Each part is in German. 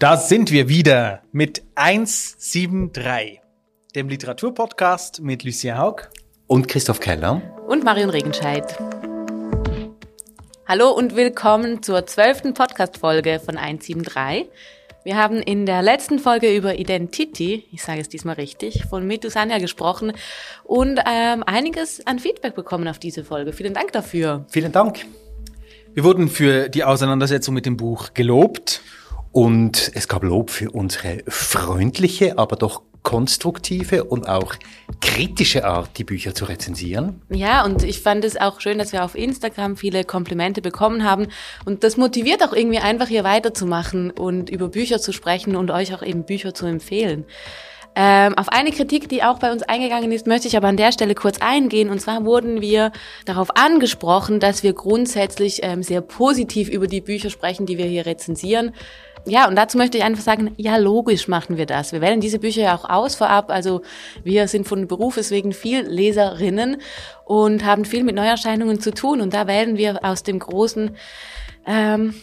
Da sind wir wieder mit 173, dem Literaturpodcast mit Lucien Haug und Christoph Keller und Marion Regenscheid. Hallo und willkommen zur zwölften Podcast-Folge von 173. Wir haben in der letzten Folge über Identity, ich sage es diesmal richtig, von Mitu Sanja gesprochen und ähm, einiges an Feedback bekommen auf diese Folge. Vielen Dank dafür. Vielen Dank. Wir wurden für die Auseinandersetzung mit dem Buch gelobt und es gab Lob für unsere freundliche, aber doch konstruktive und auch kritische Art, die Bücher zu rezensieren. Ja, und ich fand es auch schön, dass wir auf Instagram viele Komplimente bekommen haben. Und das motiviert auch irgendwie einfach hier weiterzumachen und über Bücher zu sprechen und euch auch eben Bücher zu empfehlen. Ähm, auf eine Kritik, die auch bei uns eingegangen ist, möchte ich aber an der Stelle kurz eingehen. Und zwar wurden wir darauf angesprochen, dass wir grundsätzlich ähm, sehr positiv über die Bücher sprechen, die wir hier rezensieren ja, und dazu möchte ich einfach sagen, ja, logisch machen wir das. Wir wählen diese Bücher ja auch aus vorab. Also wir sind von Berufes wegen viel Leserinnen und haben viel mit Neuerscheinungen zu tun. Und da wählen wir aus dem großen ähm,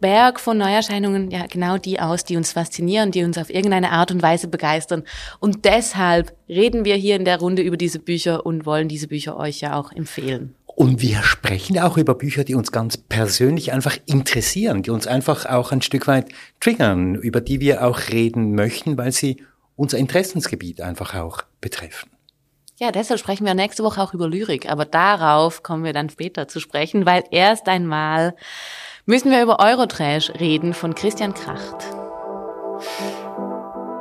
Berg von Neuerscheinungen ja genau die aus, die uns faszinieren, die uns auf irgendeine Art und Weise begeistern. Und deshalb reden wir hier in der Runde über diese Bücher und wollen diese Bücher euch ja auch empfehlen. Und wir sprechen auch über Bücher, die uns ganz persönlich einfach interessieren, die uns einfach auch ein Stück weit triggern, über die wir auch reden möchten, weil sie unser Interessensgebiet einfach auch betreffen. Ja, deshalb sprechen wir nächste Woche auch über Lyrik, aber darauf kommen wir dann später zu sprechen, weil erst einmal müssen wir über Eurotrash reden von Christian Kracht.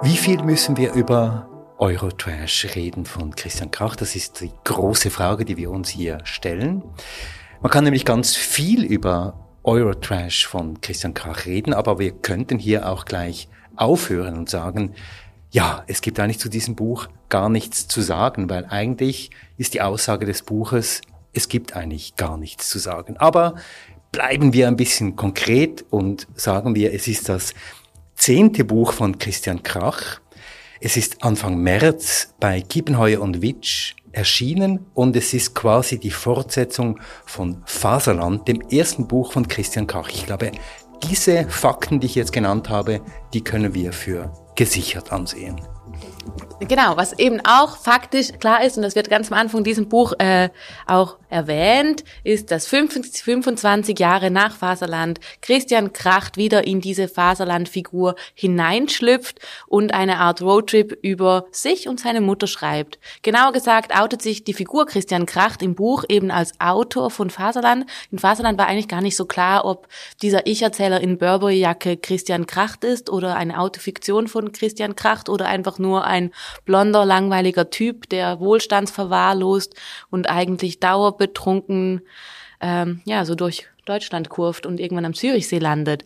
Wie viel müssen wir über Eurotrash reden von Christian Krach? Das ist die große Frage, die wir uns hier stellen. Man kann nämlich ganz viel über Eurotrash von Christian Krach reden, aber wir könnten hier auch gleich aufhören und sagen, ja, es gibt eigentlich zu diesem Buch gar nichts zu sagen, weil eigentlich ist die Aussage des Buches, es gibt eigentlich gar nichts zu sagen. Aber bleiben wir ein bisschen konkret und sagen wir, es ist das zehnte Buch von Christian Krach. Es ist Anfang März bei Kiepenheuer und Witsch erschienen und es ist quasi die Fortsetzung von Faserland, dem ersten Buch von Christian Krach. Ich glaube, diese Fakten, die ich jetzt genannt habe, die können wir für gesichert ansehen. Genau, was eben auch faktisch klar ist, und das wird ganz am Anfang diesem Buch äh, auch erwähnt, ist, dass 25 Jahre nach Faserland Christian Kracht wieder in diese Faserland-Figur hineinschlüpft und eine Art Roadtrip über sich und seine Mutter schreibt. Genauer gesagt outet sich die Figur Christian Kracht im Buch eben als Autor von Faserland. In Faserland war eigentlich gar nicht so klar, ob dieser Ich-Erzähler in Burberry-Jacke Christian Kracht ist oder eine Autofiktion von Christian Kracht oder einfach nur ein blonder, langweiliger Typ, der wohlstandsverwahrlost und eigentlich dauerbetrunken, ähm, ja, so durch Deutschland kurft und irgendwann am Zürichsee landet.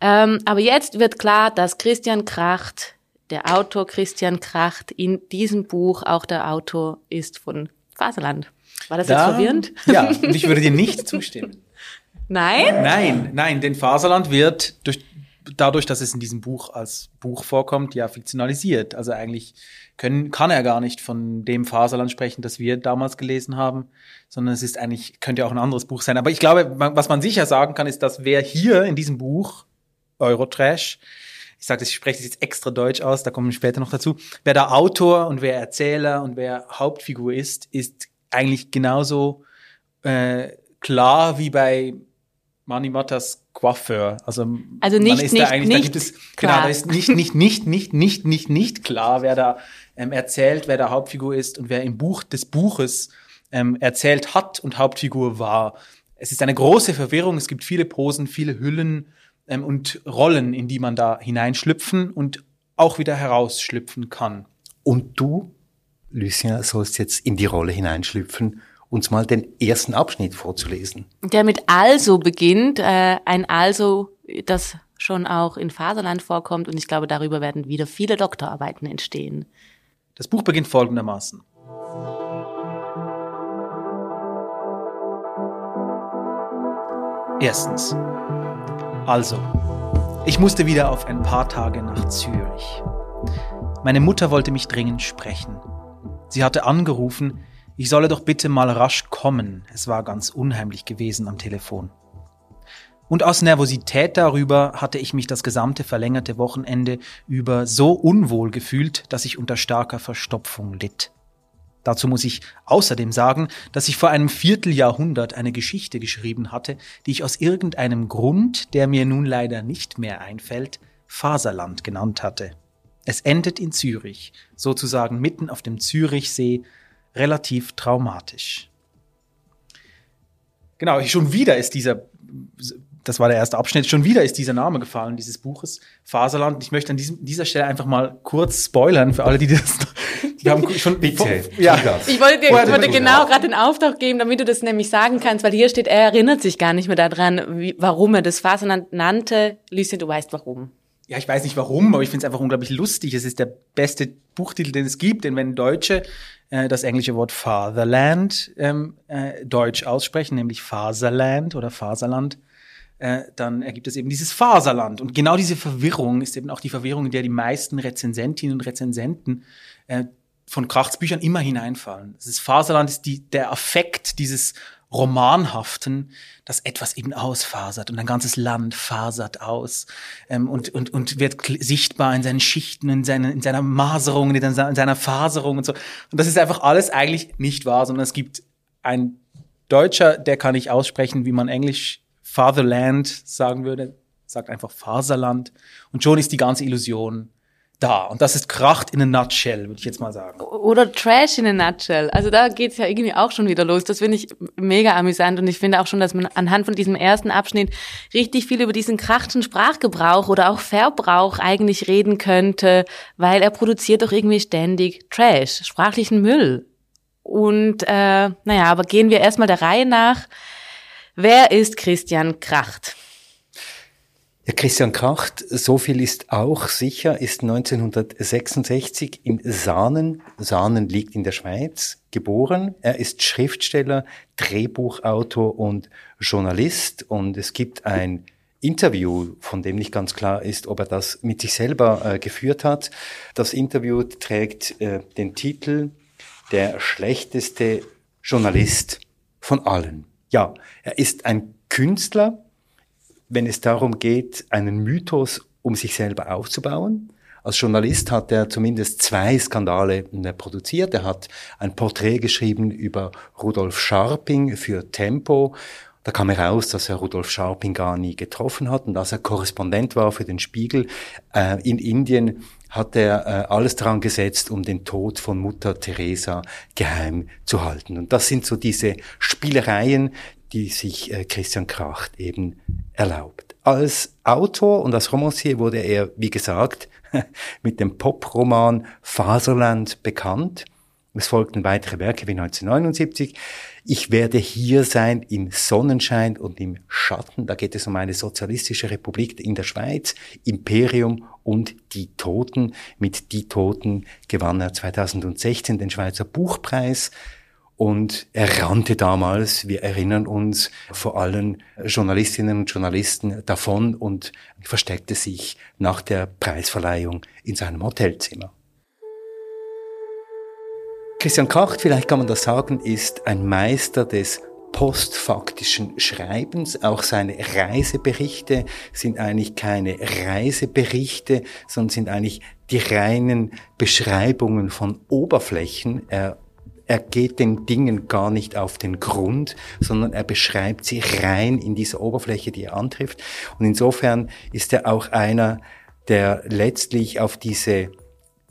Ähm, aber jetzt wird klar, dass Christian Kracht, der Autor Christian Kracht, in diesem Buch auch der Autor ist von Faserland. War das da, jetzt verwirrend? Ja, und ich würde dir nicht zustimmen. Nein? Nein, nein, denn Faserland wird durch dadurch, dass es in diesem Buch als Buch vorkommt, ja fiktionalisiert. Also eigentlich können, kann er gar nicht von dem Faserland sprechen, das wir damals gelesen haben, sondern es ist eigentlich, könnte ja auch ein anderes Buch sein. Aber ich glaube, was man sicher sagen kann, ist, dass wer hier in diesem Buch, Eurotrash, ich sage das, ich spreche das jetzt extra deutsch aus, da kommen wir später noch dazu, wer der Autor und wer Erzähler und wer Hauptfigur ist, ist eigentlich genauso äh, klar wie bei Mani Mattas Coiffeur. Also, also nicht, ist nicht, da eigentlich, nicht da gibt es, klar. genau, da ist nicht, nicht, nicht, nicht, nicht, nicht, nicht klar, wer da ähm, erzählt, wer der Hauptfigur ist und wer im Buch des Buches ähm, erzählt hat und Hauptfigur war. Es ist eine große Verwirrung, es gibt viele Posen, viele Hüllen ähm, und Rollen, in die man da hineinschlüpfen und auch wieder herausschlüpfen kann. Und du, Lucien, sollst jetzt in die Rolle hineinschlüpfen uns mal den ersten Abschnitt vorzulesen. Der mit also beginnt, äh, ein also, das schon auch in Faserland vorkommt und ich glaube, darüber werden wieder viele Doktorarbeiten entstehen. Das Buch beginnt folgendermaßen. Erstens. Also, ich musste wieder auf ein paar Tage nach Zürich. Meine Mutter wollte mich dringend sprechen. Sie hatte angerufen, ich solle doch bitte mal rasch kommen. Es war ganz unheimlich gewesen am Telefon. Und aus Nervosität darüber hatte ich mich das gesamte verlängerte Wochenende über so unwohl gefühlt, dass ich unter starker Verstopfung litt. Dazu muss ich außerdem sagen, dass ich vor einem Vierteljahrhundert eine Geschichte geschrieben hatte, die ich aus irgendeinem Grund, der mir nun leider nicht mehr einfällt, Faserland genannt hatte. Es endet in Zürich, sozusagen mitten auf dem Zürichsee, relativ traumatisch. Genau, schon wieder ist dieser das war der erste Abschnitt. Schon wieder ist dieser Name gefallen, dieses Buches, Faserland. Ich möchte an diesem, dieser Stelle einfach mal kurz spoilern für alle, die das, die haben schon, bitte. Ja. Ich wollte dir, ich wollte genau gerade den Auftrag geben, damit du das nämlich sagen kannst, weil hier steht, er erinnert sich gar nicht mehr daran, wie, warum er das Faserland nannte. Lucien, du weißt warum. Ja, ich weiß nicht warum, aber ich finde es einfach unglaublich lustig. Es ist der beste Buchtitel, den es gibt, denn wenn Deutsche äh, das englische Wort Fatherland ähm, äh, deutsch aussprechen, nämlich Faserland oder Faserland, äh, dann ergibt es eben dieses Faserland. Und genau diese Verwirrung ist eben auch die Verwirrung, in der die meisten Rezensentinnen und Rezensenten äh, von Krachtsbüchern immer hineinfallen. Das Faserland ist die, der Affekt dieses Romanhaften, dass etwas eben ausfasert und ein ganzes Land fasert aus ähm, und, und, und wird sichtbar in seinen Schichten, in, seine, in seiner Maserung, in seiner, in seiner Faserung und so. Und das ist einfach alles eigentlich nicht wahr, sondern es gibt ein Deutscher, der kann nicht aussprechen, wie man Englisch Fatherland sagen würde, sagt einfach Faserland. Und schon ist die ganze Illusion da. Und das ist Kracht in a nutshell, würde ich jetzt mal sagen. Oder Trash in a nutshell. Also da geht's ja irgendwie auch schon wieder los. Das finde ich mega amüsant. Und ich finde auch schon, dass man anhand von diesem ersten Abschnitt richtig viel über diesen krachten Sprachgebrauch oder auch Verbrauch eigentlich reden könnte, weil er produziert doch irgendwie ständig Trash, sprachlichen Müll. Und äh, naja, aber gehen wir erstmal der Reihe nach. Wer ist Christian Kracht? Ja, Christian Kracht, so viel ist auch sicher, ist 1966 in Sahnen, Sahnen liegt in der Schweiz, geboren. Er ist Schriftsteller, Drehbuchautor und Journalist und es gibt ein Interview, von dem nicht ganz klar ist, ob er das mit sich selber äh, geführt hat. Das Interview trägt äh, den Titel Der schlechteste Journalist von allen. Ja, er ist ein Künstler, wenn es darum geht, einen Mythos um sich selber aufzubauen. Als Journalist hat er zumindest zwei Skandale äh, produziert. Er hat ein Porträt geschrieben über Rudolf Scharping für Tempo. Da kam heraus, dass er Rudolf Scharping gar nie getroffen hat und dass er Korrespondent war für den Spiegel. Äh, in Indien hat er äh, alles daran gesetzt, um den Tod von Mutter Teresa geheim zu halten. Und das sind so diese Spielereien, die sich äh, Christian Kracht eben erlaubt. Als Autor und als Romancier wurde er, wie gesagt, mit dem Poproman Faserland bekannt. Es folgten weitere Werke wie 1979. Ich werde hier sein im Sonnenschein und im Schatten. Da geht es um eine sozialistische Republik in der Schweiz, Imperium und die Toten. Mit Die Toten gewann er 2016 den Schweizer Buchpreis. Und er rannte damals, wir erinnern uns, vor allen Journalistinnen und Journalisten davon und versteckte sich nach der Preisverleihung in seinem Hotelzimmer. Christian Kracht, vielleicht kann man das sagen, ist ein Meister des postfaktischen Schreibens. Auch seine Reiseberichte sind eigentlich keine Reiseberichte, sondern sind eigentlich die reinen Beschreibungen von Oberflächen. Er, er geht den Dingen gar nicht auf den Grund, sondern er beschreibt sie rein in dieser Oberfläche, die er antrifft. Und insofern ist er auch einer, der letztlich auf diese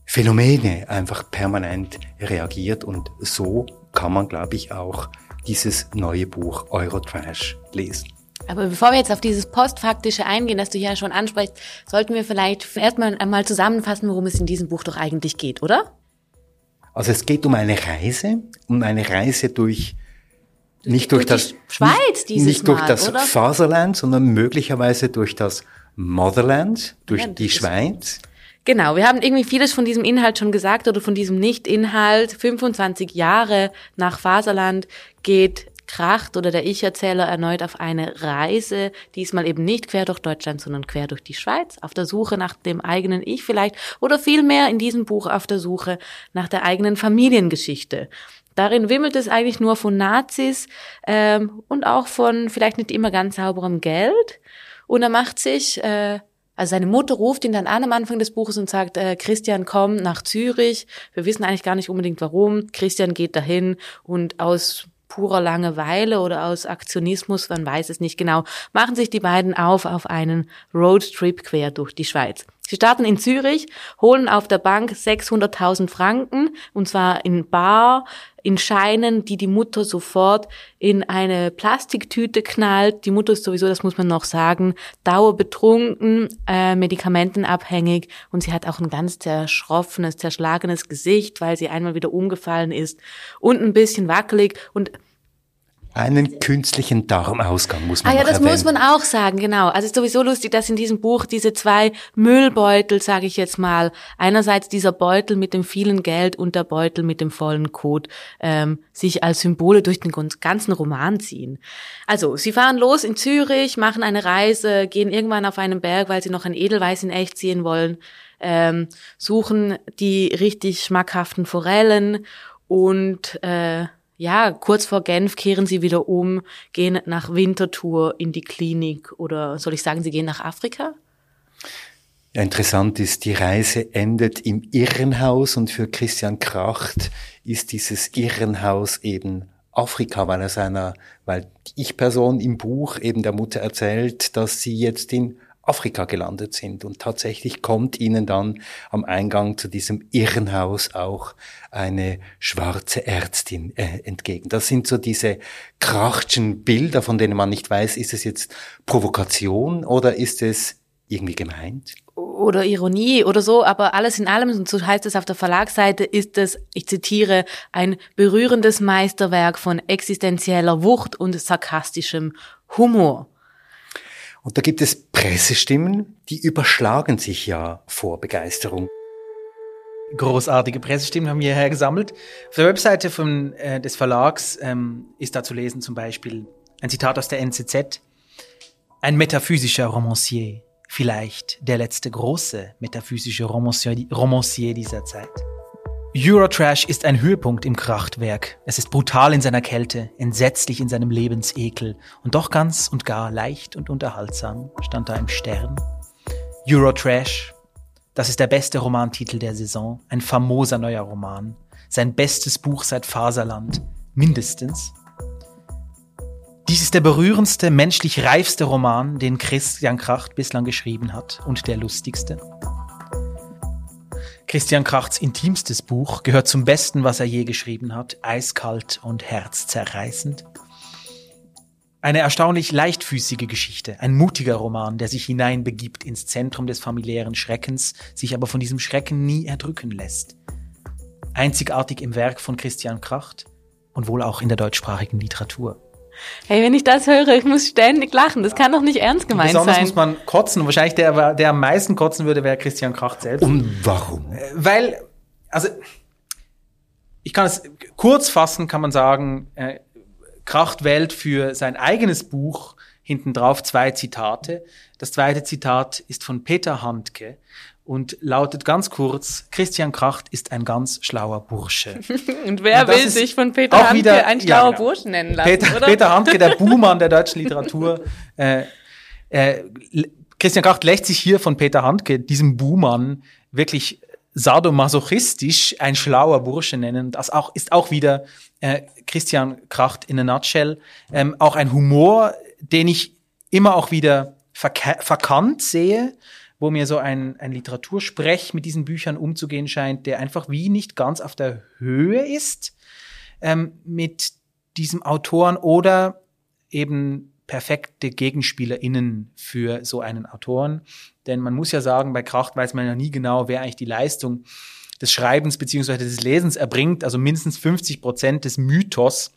Phänomene einfach permanent reagiert und so kann man, glaube ich, auch dieses neue Buch Eurotrash lesen. Aber bevor wir jetzt auf dieses Postfaktische eingehen, das du ja schon ansprichst, sollten wir vielleicht erstmal einmal zusammenfassen, worum es in diesem Buch doch eigentlich geht, oder? Also es geht um eine Reise, um eine Reise durch nicht durch, durch das Schweiz dieses nicht durch das oder? Faserland, sondern möglicherweise durch das Motherland, durch ja, die Schweiz. Genau, wir haben irgendwie vieles von diesem Inhalt schon gesagt oder von diesem Nicht-Inhalt. 25 Jahre nach Faserland geht Kracht oder der Ich-Erzähler erneut auf eine Reise, diesmal eben nicht quer durch Deutschland, sondern quer durch die Schweiz, auf der Suche nach dem eigenen Ich vielleicht oder vielmehr in diesem Buch auf der Suche nach der eigenen Familiengeschichte. Darin wimmelt es eigentlich nur von Nazis ähm, und auch von vielleicht nicht immer ganz sauberem Geld. Und er macht sich, äh, also seine Mutter ruft ihn dann an am Anfang des Buches und sagt, äh, Christian, komm nach Zürich. Wir wissen eigentlich gar nicht unbedingt warum. Christian geht dahin und aus purer Langeweile oder aus Aktionismus, man weiß es nicht genau, machen sich die beiden auf auf einen Roadtrip quer durch die Schweiz. Sie starten in Zürich, holen auf der Bank 600.000 Franken, und zwar in Bar, in Scheinen, die die Mutter sofort in eine Plastiktüte knallt. Die Mutter ist sowieso, das muss man noch sagen, dauerbetrunken, äh, medikamentenabhängig und sie hat auch ein ganz zerschroffenes, zerschlagenes Gesicht, weil sie einmal wieder umgefallen ist und ein bisschen wackelig und einen künstlichen Darmausgang muss man Ah ja, das erwähnen. muss man auch sagen, genau. Also es ist sowieso lustig, dass in diesem Buch diese zwei Müllbeutel, sage ich jetzt mal, einerseits dieser Beutel mit dem vielen Geld und der Beutel mit dem vollen Code, ähm, sich als Symbole durch den ganzen Roman ziehen. Also, sie fahren los in Zürich, machen eine Reise, gehen irgendwann auf einen Berg, weil sie noch ein Edelweiß in echt ziehen wollen, ähm, suchen die richtig schmackhaften Forellen und äh, ja, kurz vor Genf kehren sie wieder um, gehen nach Winterthur in die Klinik oder soll ich sagen, sie gehen nach Afrika? Ja, interessant ist, die Reise endet im Irrenhaus und für Christian Kracht ist dieses Irrenhaus eben Afrika, weil er seiner, weil die Ich-Person im Buch eben der Mutter erzählt, dass sie jetzt in Afrika gelandet sind. Und tatsächlich kommt ihnen dann am Eingang zu diesem Irrenhaus auch eine schwarze Ärztin äh, entgegen. Das sind so diese krachtschen Bilder, von denen man nicht weiß, ist es jetzt Provokation oder ist es irgendwie gemeint? Oder Ironie oder so, aber alles in allem, und so heißt es auf der Verlagsseite, ist es, ich zitiere, ein berührendes Meisterwerk von existenzieller Wucht und sarkastischem Humor. Und da gibt es Pressestimmen, die überschlagen sich ja vor Begeisterung. Großartige Pressestimmen haben wir hierher gesammelt. Auf der Webseite von, äh, des Verlags ähm, ist da zu lesen zum Beispiel ein Zitat aus der NZZ. Ein metaphysischer Romancier, vielleicht der letzte große metaphysische Romancier, Romancier dieser Zeit. Eurotrash ist ein Höhepunkt im Krachtwerk. Es ist brutal in seiner Kälte, entsetzlich in seinem Lebensekel und doch ganz und gar leicht und unterhaltsam, stand da im Stern. Eurotrash, das ist der beste Romantitel der Saison, ein famoser neuer Roman, sein bestes Buch seit Faserland, mindestens. Dies ist der berührendste, menschlich reifste Roman, den Christian Kracht bislang geschrieben hat und der lustigste. Christian Krachts intimstes Buch gehört zum Besten, was er je geschrieben hat, eiskalt und herzzerreißend. Eine erstaunlich leichtfüßige Geschichte, ein mutiger Roman, der sich hineinbegibt ins Zentrum des familiären Schreckens, sich aber von diesem Schrecken nie erdrücken lässt. Einzigartig im Werk von Christian Kracht und wohl auch in der deutschsprachigen Literatur. Hey, wenn ich das höre, ich muss ständig lachen. Das kann doch nicht ernst gemeint Besonders sein. muss man kotzen. Und wahrscheinlich der, der am meisten kotzen würde, wäre Christian Kracht selbst. Und warum? Weil, also, ich kann es kurz fassen, kann man sagen, äh, Kracht wählt für sein eigenes Buch hinten drauf zwei Zitate. Das zweite Zitat ist von Peter Handke und lautet ganz kurz, Christian Kracht ist ein ganz schlauer Bursche. Und wer Und will sich von Peter Handke wieder- ein ja, schlauer genau. Burschen nennen lassen, Peter, oder? Peter Handke, der Buhmann der deutschen Literatur. Äh, äh, Christian Kracht lässt sich hier von Peter Handke, diesem Buhmann, wirklich sadomasochistisch ein schlauer Bursche nennen. Das auch, ist auch wieder äh, Christian Kracht in a nutshell. Ähm, auch ein Humor, den ich immer auch wieder verka- verkannt sehe, wo mir so ein, ein Literatursprech mit diesen Büchern umzugehen scheint, der einfach wie nicht ganz auf der Höhe ist ähm, mit diesem Autoren oder eben perfekte GegenspielerInnen für so einen Autoren. Denn man muss ja sagen, bei Kracht weiß man ja nie genau, wer eigentlich die Leistung des Schreibens beziehungsweise des Lesens erbringt. Also mindestens 50 Prozent des Mythos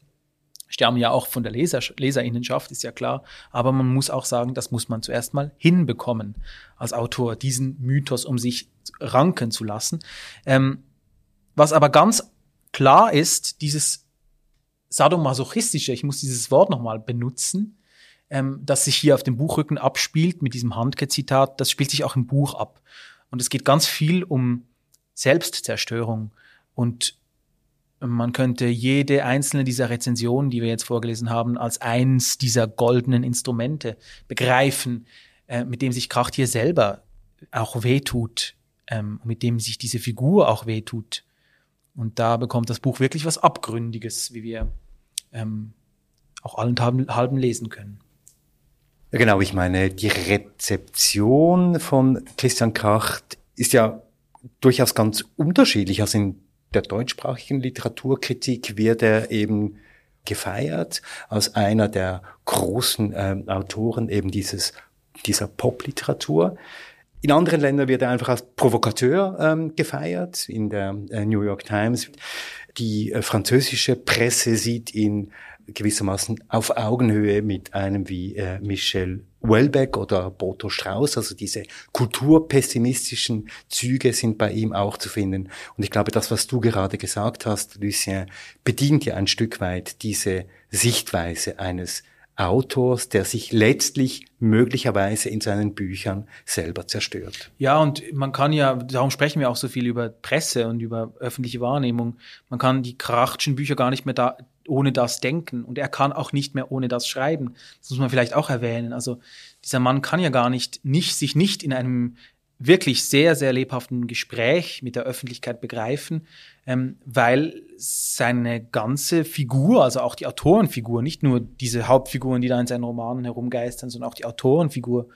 stammen ja auch von der Leser, Leserinnenschaft, ist ja klar. Aber man muss auch sagen, das muss man zuerst mal hinbekommen als Autor, diesen Mythos um sich ranken zu lassen. Ähm, was aber ganz klar ist, dieses sadomasochistische, ich muss dieses Wort nochmal benutzen, ähm, das sich hier auf dem Buchrücken abspielt mit diesem Handke-Zitat, das spielt sich auch im Buch ab. Und es geht ganz viel um Selbstzerstörung und man könnte jede einzelne dieser Rezensionen, die wir jetzt vorgelesen haben, als eins dieser goldenen Instrumente begreifen, äh, mit dem sich Kracht hier selber auch wehtut, ähm, mit dem sich diese Figur auch wehtut. Und da bekommt das Buch wirklich was Abgründiges, wie wir ähm, auch allenthalben lesen können. Ja, genau, ich meine, die Rezeption von Christian Kracht ist ja durchaus ganz unterschiedlich. Also in der deutschsprachigen Literaturkritik wird er eben gefeiert als einer der großen äh, Autoren eben dieses, dieser Popliteratur. In anderen Ländern wird er einfach als Provokateur ähm, gefeiert, in der äh, New York Times. Die äh, französische Presse sieht ihn gewissermaßen auf Augenhöhe mit einem wie äh, Michel Welbeck oder Boto Strauß. Also diese kulturpessimistischen Züge sind bei ihm auch zu finden. Und ich glaube, das, was du gerade gesagt hast, Lucien, bedient ja ein Stück weit diese Sichtweise eines Autors, der sich letztlich möglicherweise in seinen Büchern selber zerstört. Ja, und man kann ja, darum sprechen wir auch so viel über Presse und über öffentliche Wahrnehmung. Man kann die Krachtschen Bücher gar nicht mehr da, ohne das denken und er kann auch nicht mehr ohne das schreiben. Das muss man vielleicht auch erwähnen. Also dieser Mann kann ja gar nicht, nicht sich nicht in einem wirklich sehr, sehr lebhaften Gespräch mit der Öffentlichkeit begreifen, ähm, weil seine ganze Figur, also auch die Autorenfigur, nicht nur diese Hauptfiguren, die da in seinen Romanen herumgeistern, sondern auch die Autorenfigur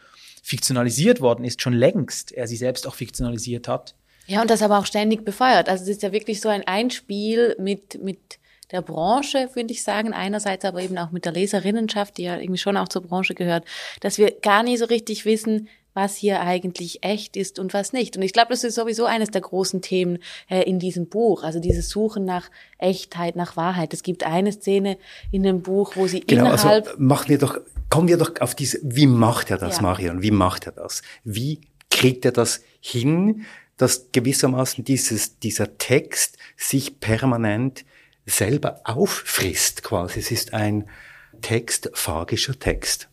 fiktionalisiert worden ist, schon längst er sie selbst auch fiktionalisiert hat. Ja, und das aber auch ständig befeuert. Also es ist ja wirklich so ein Einspiel mit, mit der Branche, würde ich sagen, einerseits aber eben auch mit der Leserinnenschaft, die ja irgendwie schon auch zur Branche gehört, dass wir gar nie so richtig wissen, was hier eigentlich echt ist und was nicht. Und ich glaube, das ist sowieso eines der großen Themen äh, in diesem Buch, also dieses Suchen nach Echtheit, nach Wahrheit. Es gibt eine Szene in dem Buch, wo sie genau, also innerhalb... Also machen wir doch, kommen wir doch auf diese, wie macht er das, ja. Marion? Wie macht er das? Wie kriegt er das hin, dass gewissermaßen dieses, dieser Text sich permanent selber auffrisst quasi. Es ist ein Text, phagischer Text.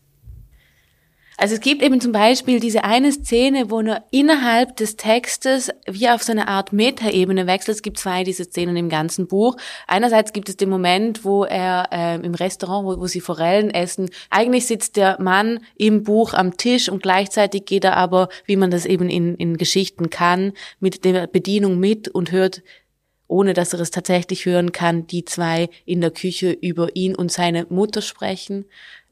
Also es gibt eben zum Beispiel diese eine Szene, wo nur innerhalb des Textes wie auf so eine Art Metaebene wechselt. Es gibt zwei diese Szenen im ganzen Buch. Einerseits gibt es den Moment, wo er äh, im Restaurant, wo, wo sie Forellen essen, eigentlich sitzt der Mann im Buch am Tisch und gleichzeitig geht er aber, wie man das eben in, in Geschichten kann, mit der Bedienung mit und hört ohne dass er es tatsächlich hören kann, die zwei in der Küche über ihn und seine Mutter sprechen.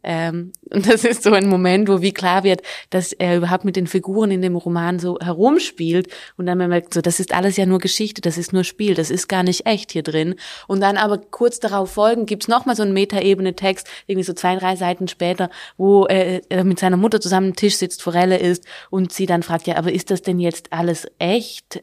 Ähm, und das ist so ein Moment, wo wie klar wird, dass er überhaupt mit den Figuren in dem Roman so herumspielt und dann man merkt so, das ist alles ja nur Geschichte, das ist nur Spiel, das ist gar nicht echt hier drin. Und dann aber kurz darauf folgen gibt's noch mal so einen Metaebene-Text, irgendwie so zwei, drei Seiten später, wo er mit seiner Mutter zusammen am Tisch sitzt, Forelle ist und sie dann fragt, ja, aber ist das denn jetzt alles echt?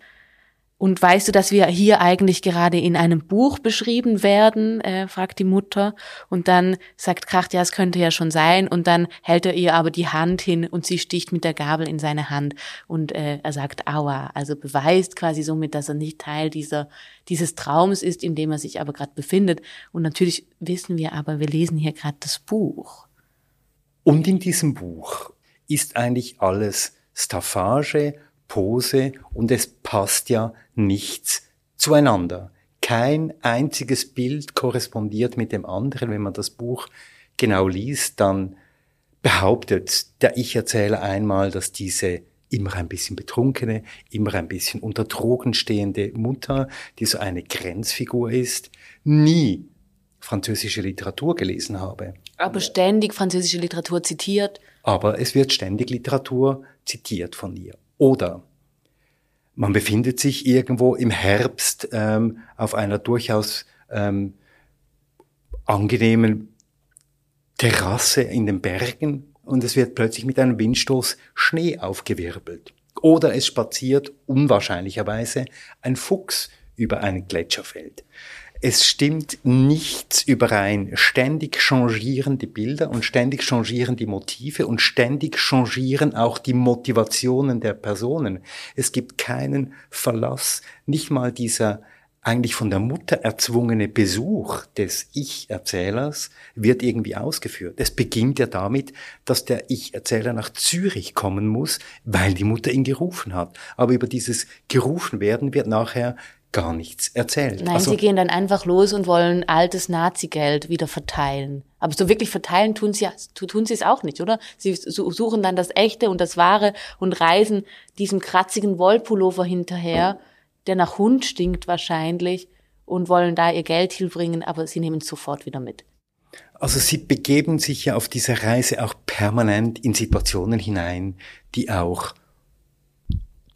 Und weißt du, dass wir hier eigentlich gerade in einem Buch beschrieben werden? Äh, fragt die Mutter. Und dann sagt Kracht, ja, es könnte ja schon sein. Und dann hält er ihr aber die Hand hin und sie sticht mit der Gabel in seine Hand. Und äh, er sagt, aua. Also beweist quasi somit, dass er nicht Teil dieser, dieses Traums ist, in dem er sich aber gerade befindet. Und natürlich wissen wir aber, wir lesen hier gerade das Buch. Und in diesem Buch ist eigentlich alles Staffage, Pose und es passt ja nichts zueinander. Kein einziges Bild korrespondiert mit dem anderen. Wenn man das Buch genau liest, dann behauptet der Ich-Erzähler einmal, dass diese immer ein bisschen betrunkene, immer ein bisschen unter Drogen stehende Mutter, die so eine Grenzfigur ist, nie französische Literatur gelesen habe. Aber ständig französische Literatur zitiert. Aber es wird ständig Literatur zitiert von ihr. Oder man befindet sich irgendwo im Herbst ähm, auf einer durchaus ähm, angenehmen Terrasse in den Bergen und es wird plötzlich mit einem Windstoß Schnee aufgewirbelt. Oder es spaziert unwahrscheinlicherweise ein Fuchs über ein Gletscherfeld. Es stimmt nichts überein. Ständig changieren die Bilder und ständig changieren die Motive und ständig changieren auch die Motivationen der Personen. Es gibt keinen Verlass, nicht mal dieser eigentlich von der Mutter erzwungene Besuch des Ich-Erzählers wird irgendwie ausgeführt. Es beginnt ja damit, dass der Ich-Erzähler nach Zürich kommen muss, weil die Mutter ihn gerufen hat. Aber über dieses gerufen werden wird nachher gar nichts erzählt. Nein, also, sie gehen dann einfach los und wollen altes Nazi-Geld wieder verteilen. Aber so wirklich verteilen tun sie, tun sie es auch nicht, oder? Sie suchen dann das Echte und das Wahre und reisen diesem kratzigen Wollpullover hinterher, der nach Hund stinkt wahrscheinlich, und wollen da ihr Geld hinbringen, aber sie nehmen es sofort wieder mit. Also sie begeben sich ja auf dieser Reise auch permanent in Situationen hinein, die auch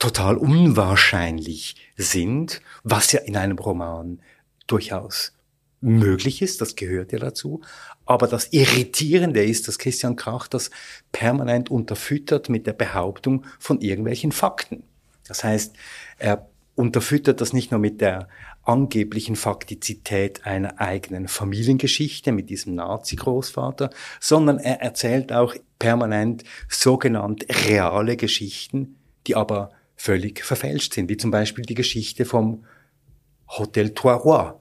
total unwahrscheinlich sind, was ja in einem Roman durchaus möglich ist, das gehört ja dazu. Aber das Irritierende ist, dass Christian Krach das permanent unterfüttert mit der Behauptung von irgendwelchen Fakten. Das heißt, er unterfüttert das nicht nur mit der angeblichen Faktizität einer eigenen Familiengeschichte mit diesem Nazi-Großvater, sondern er erzählt auch permanent sogenannt reale Geschichten, die aber völlig verfälscht sind, wie zum Beispiel die Geschichte vom Hotel Trois Rois.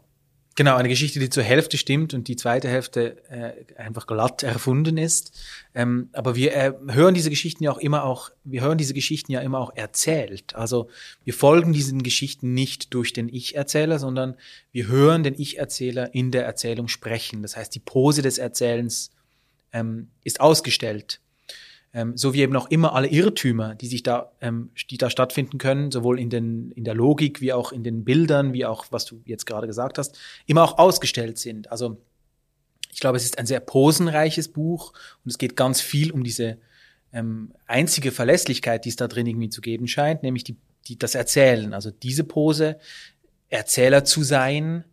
Genau, eine Geschichte, die zur Hälfte stimmt und die zweite Hälfte äh, einfach glatt erfunden ist. Ähm, aber wir äh, hören diese Geschichten ja auch immer auch, wir hören diese Geschichten ja immer auch erzählt. Also wir folgen diesen Geschichten nicht durch den Ich-Erzähler, sondern wir hören den Ich-Erzähler in der Erzählung sprechen. Das heißt, die Pose des Erzählens ähm, ist ausgestellt ähm, so wie eben auch immer alle Irrtümer, die sich da, ähm, die da stattfinden können, sowohl in den in der Logik wie auch in den Bildern, wie auch was du jetzt gerade gesagt hast, immer auch ausgestellt sind. Also ich glaube, es ist ein sehr posenreiches Buch und es geht ganz viel um diese ähm, einzige Verlässlichkeit, die es da drin irgendwie zu geben scheint, nämlich die, die das Erzählen. Also diese Pose, Erzähler zu sein,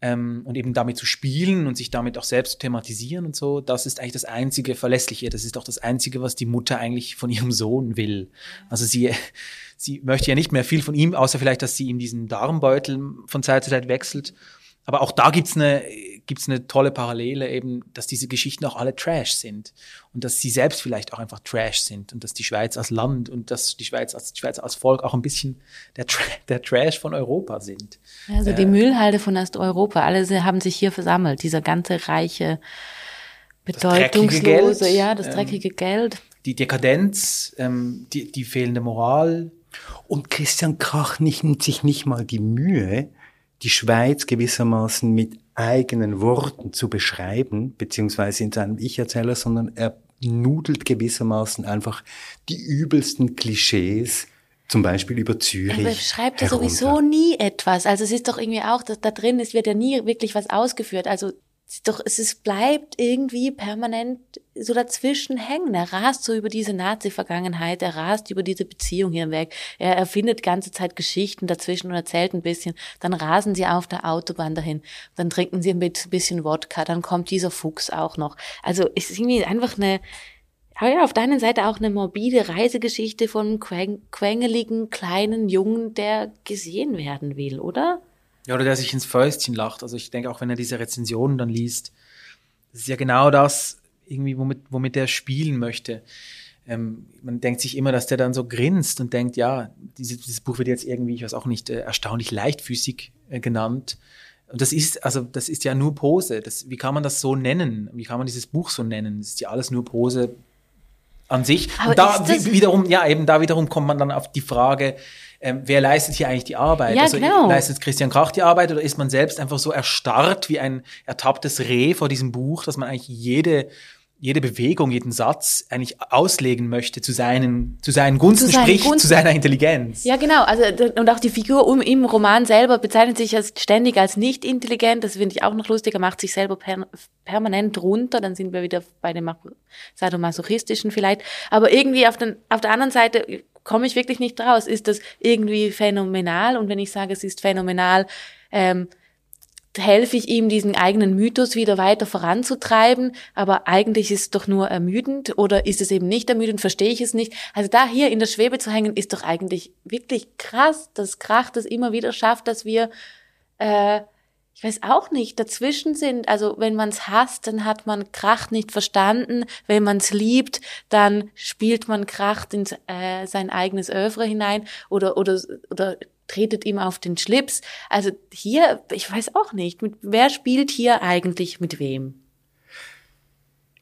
ähm, und eben damit zu spielen und sich damit auch selbst zu thematisieren und so, das ist eigentlich das einzige Verlässliche. Das ist auch das einzige, was die Mutter eigentlich von ihrem Sohn will. Also sie, sie möchte ja nicht mehr viel von ihm, außer vielleicht, dass sie ihm diesen Darmbeutel von Zeit zu Zeit wechselt. Aber auch da gibt's eine, gibt's eine tolle Parallele eben, dass diese Geschichten auch alle Trash sind und dass sie selbst vielleicht auch einfach Trash sind und dass die Schweiz als Land und dass die Schweiz als, die Schweiz als Volk auch ein bisschen der, Tra der Trash von Europa sind. Also die äh, Müllhalde von Osteuropa, alle haben sich hier versammelt, dieser ganze reiche, bedeutungslose, das ja, das ähm, dreckige ähm, Geld. Die Dekadenz, ähm, die, die fehlende Moral. Und Christian Krach nimmt sich nicht mal die Mühe, die Schweiz gewissermaßen mit eigenen Worten zu beschreiben, beziehungsweise in seinem Ich-Erzähler, sondern er nudelt gewissermaßen einfach die übelsten Klischees, zum Beispiel über Zürich. Er schreibt ja sowieso nie etwas. Also es ist doch irgendwie auch, dass da drin ist, wird ja nie wirklich was ausgeführt. Also doch, es ist, bleibt irgendwie permanent so dazwischen hängen. Er rast so über diese Nazi-Vergangenheit, er rast über diese Beziehung hinweg. Er erfindet ganze Zeit Geschichten dazwischen und erzählt ein bisschen. Dann rasen sie auf der Autobahn dahin. Dann trinken sie ein bisschen Wodka. Dann kommt dieser Fuchs auch noch. Also es ist irgendwie einfach eine, aber ja, auf deiner Seite auch eine morbide Reisegeschichte von quengeligen kleinen Jungen, der gesehen werden will, oder? Ja, oder der sich ins Fäustchen lacht. Also ich denke auch, wenn er diese Rezensionen dann liest, das ist ja genau das, irgendwie, womit, womit er spielen möchte. Ähm, man denkt sich immer, dass der dann so grinst und denkt, ja, diese, dieses Buch wird jetzt irgendwie, ich weiß auch nicht, äh, erstaunlich leichtfüßig äh, genannt. Und das ist, also das ist ja nur Pose. Das, wie kann man das so nennen? Wie kann man dieses Buch so nennen? Das ist ja alles nur Pose an sich. Aber und da wiederum, ja, eben da wiederum kommt man dann auf die Frage, ähm, wer leistet hier eigentlich die Arbeit? Ja, also genau. leistet Christian Krach die Arbeit oder ist man selbst einfach so erstarrt wie ein ertapptes Reh vor diesem Buch, dass man eigentlich jede jede Bewegung, jeden Satz eigentlich auslegen möchte zu seinen, zu seinen Gunsten, zu seinen sprich Gunsten. zu seiner Intelligenz. Ja, genau. Also, und auch die Figur um, im Roman selber bezeichnet sich als ständig als nicht intelligent. Das finde ich auch noch lustiger, macht sich selber per, permanent runter. Dann sind wir wieder bei dem sadomasochistischen vielleicht. Aber irgendwie auf, den, auf der anderen Seite komme ich wirklich nicht raus. Ist das irgendwie phänomenal? Und wenn ich sage, es ist phänomenal, ähm, helfe ich ihm, diesen eigenen Mythos wieder weiter voranzutreiben, aber eigentlich ist es doch nur ermüdend oder ist es eben nicht ermüdend, verstehe ich es nicht. Also da hier in der Schwebe zu hängen, ist doch eigentlich wirklich krass, dass Krach das immer wieder schafft, dass wir, äh, ich weiß auch nicht, dazwischen sind. Also wenn man es hasst, dann hat man Krach nicht verstanden. Wenn man es liebt, dann spielt man Krach in äh, sein eigenes Övre hinein oder, oder, oder tretet ihm auf den Schlips. Also hier, ich weiß auch nicht, mit, wer spielt hier eigentlich mit wem?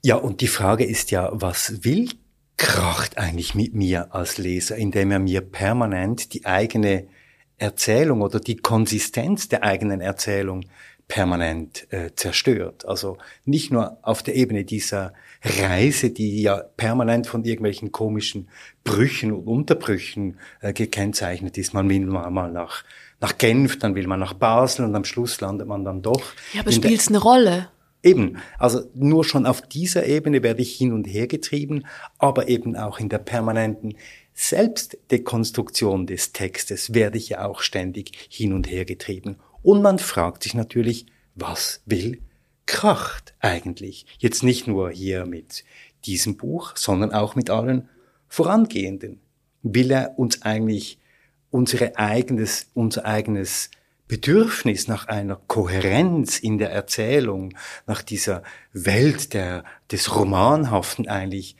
Ja, und die Frage ist ja, was will Kracht eigentlich mit mir als Leser, indem er mir permanent die eigene Erzählung oder die Konsistenz der eigenen Erzählung permanent äh, zerstört. Also nicht nur auf der Ebene dieser Reise, die ja permanent von irgendwelchen komischen Brüchen und Unterbrüchen äh, gekennzeichnet ist. Man will mal nach, nach Genf, dann will man nach Basel und am Schluss landet man dann doch. Ja, aber spielt es eine Rolle? Eben, also nur schon auf dieser Ebene werde ich hin und her getrieben, aber eben auch in der permanenten Selbstdekonstruktion des Textes werde ich ja auch ständig hin und her getrieben. Und man fragt sich natürlich, was will Kracht eigentlich? Jetzt nicht nur hier mit diesem Buch, sondern auch mit allen vorangehenden. Will er uns eigentlich unsere eigenes, unser eigenes Bedürfnis nach einer Kohärenz in der Erzählung, nach dieser Welt der, des Romanhaften eigentlich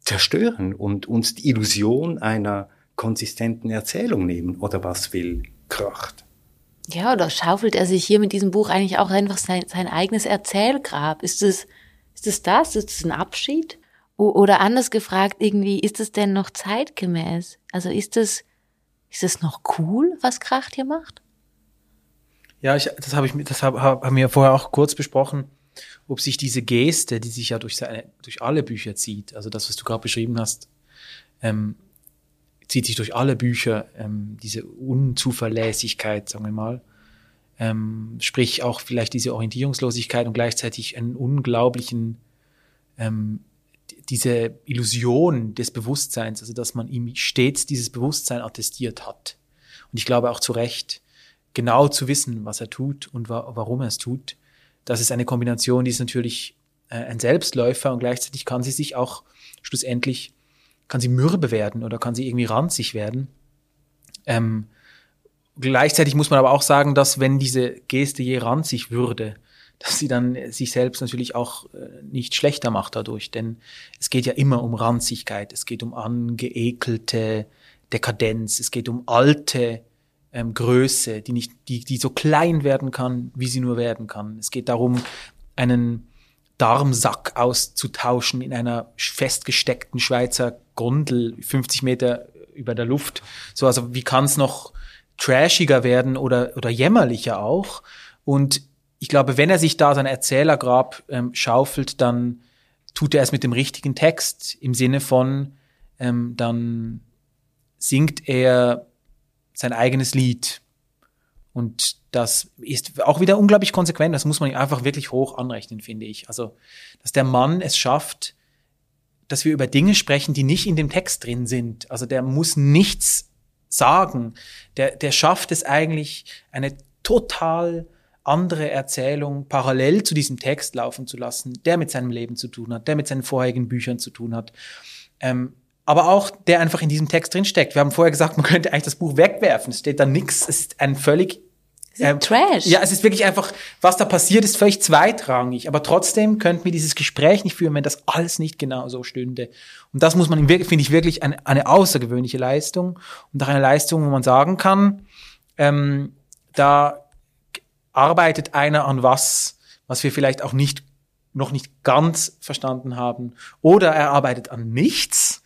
zerstören und uns die Illusion einer konsistenten Erzählung nehmen? Oder was will Kracht? Ja, oder schaufelt er sich hier mit diesem Buch eigentlich auch einfach sein, sein eigenes Erzählgrab? Ist es, ist es das? Ist es ein Abschied? Oder anders gefragt, irgendwie, ist es denn noch zeitgemäß? Also ist es, ist es noch cool, was Kracht hier macht? Ja, ich, das habe ich, das hab, haben wir vorher auch kurz besprochen, ob sich diese Geste, die sich ja durch seine, durch alle Bücher zieht, also das, was du gerade beschrieben hast, ähm, zieht sich durch alle Bücher, ähm, diese Unzuverlässigkeit, sagen wir mal, ähm, sprich auch vielleicht diese Orientierungslosigkeit und gleichzeitig einen unglaublichen, ähm, diese Illusion des Bewusstseins, also dass man ihm stets dieses Bewusstsein attestiert hat. Und ich glaube auch zu Recht, genau zu wissen, was er tut und wa warum er es tut. Das ist eine Kombination, die ist natürlich äh, ein Selbstläufer und gleichzeitig kann sie sich auch schlussendlich, kann sie mürbe werden oder kann sie irgendwie ranzig werden. Ähm, gleichzeitig muss man aber auch sagen, dass wenn diese Geste je ranzig würde, dass sie dann sich selbst natürlich auch äh, nicht schlechter macht dadurch. Denn es geht ja immer um Ranzigkeit, es geht um angeekelte Dekadenz, es geht um alte ähm, Größe, die nicht, die, die so klein werden kann, wie sie nur werden kann. Es geht darum, einen Darmsack auszutauschen in einer festgesteckten Schweizer Gondel, 50 Meter über der Luft. So, also wie kann es noch trashiger werden oder, oder jämmerlicher auch? Und ich glaube, wenn er sich da sein Erzählergrab ähm, schaufelt, dann tut er es mit dem richtigen Text im Sinne von, ähm, dann singt er sein eigenes Lied. Und das ist auch wieder unglaublich konsequent. Das muss man einfach wirklich hoch anrechnen, finde ich. Also, dass der Mann es schafft, dass wir über Dinge sprechen, die nicht in dem Text drin sind. Also der muss nichts sagen. Der, der schafft es eigentlich, eine total andere Erzählung parallel zu diesem Text laufen zu lassen, der mit seinem Leben zu tun hat, der mit seinen vorherigen Büchern zu tun hat. Ähm, aber auch der einfach in diesem Text drin steckt. Wir haben vorher gesagt, man könnte eigentlich das Buch wegwerfen. Es steht da nichts. Es ist ein völlig ähm, Trash. Ja, es ist wirklich einfach, was da passiert, ist völlig zweitrangig. Aber trotzdem könnten wir dieses Gespräch nicht führen, wenn das alles nicht genau so stünde. Und das muss man, finde ich, wirklich eine, eine außergewöhnliche Leistung und auch eine Leistung, wo man sagen kann, ähm, da arbeitet einer an was, was wir vielleicht auch nicht noch nicht ganz verstanden haben, oder er arbeitet an nichts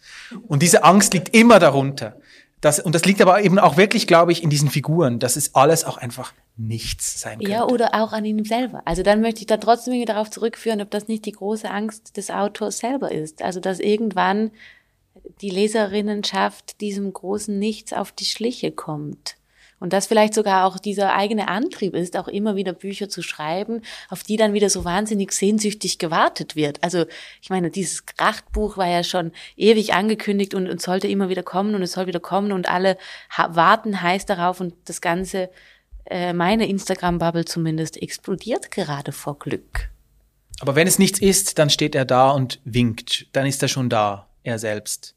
und diese Angst liegt immer darunter. Das, und das liegt aber eben auch wirklich, glaube ich, in diesen Figuren, dass es alles auch einfach nichts sein könnte. Ja, oder auch an ihm selber. Also dann möchte ich da trotzdem wieder darauf zurückführen, ob das nicht die große Angst des Autors selber ist. Also dass irgendwann die Leserinnenschaft diesem großen Nichts auf die Schliche kommt. Und das vielleicht sogar auch dieser eigene Antrieb ist, auch immer wieder Bücher zu schreiben, auf die dann wieder so wahnsinnig sehnsüchtig gewartet wird. Also ich meine, dieses Krachtbuch war ja schon ewig angekündigt und, und sollte immer wieder kommen und es soll wieder kommen und alle warten heiß darauf und das Ganze, äh, meine Instagram-Bubble zumindest, explodiert gerade vor Glück. Aber wenn es nichts ist, dann steht er da und winkt. Dann ist er schon da, er selbst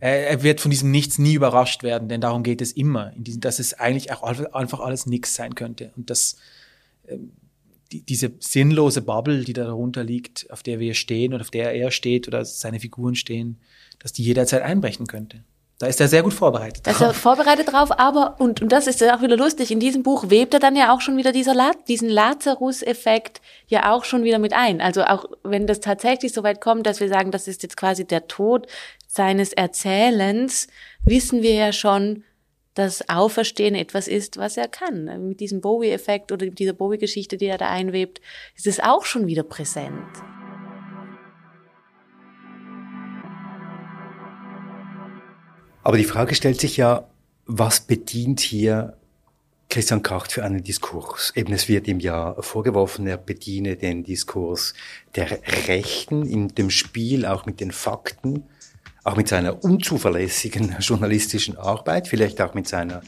er, wird von diesem Nichts nie überrascht werden, denn darum geht es immer, in diesem, dass es eigentlich auch einfach alles nichts sein könnte. Und dass äh, die, diese sinnlose Bubble, die da darunter liegt, auf der wir stehen oder auf der er steht oder seine Figuren stehen, dass die jederzeit einbrechen könnte. Da ist er sehr gut vorbereitet. Da ist er vorbereitet drauf, aber, und, und das ist ja auch wieder lustig, in diesem Buch webt er dann ja auch schon wieder dieser La diesen Lazarus-Effekt ja auch schon wieder mit ein. Also auch wenn das tatsächlich so weit kommt, dass wir sagen, das ist jetzt quasi der Tod seines Erzählens, wissen wir ja schon, das Auferstehen etwas ist, was er kann. Mit diesem Bowie-Effekt oder dieser Bowie-Geschichte, die er da einwebt, ist es auch schon wieder präsent. Aber die Frage stellt sich ja, was bedient hier Christian Kracht für einen Diskurs? Eben, es wird ihm ja vorgeworfen, er bediene den Diskurs der Rechten in dem Spiel, auch mit den Fakten, auch mit seiner unzuverlässigen journalistischen Arbeit, vielleicht auch mit seiner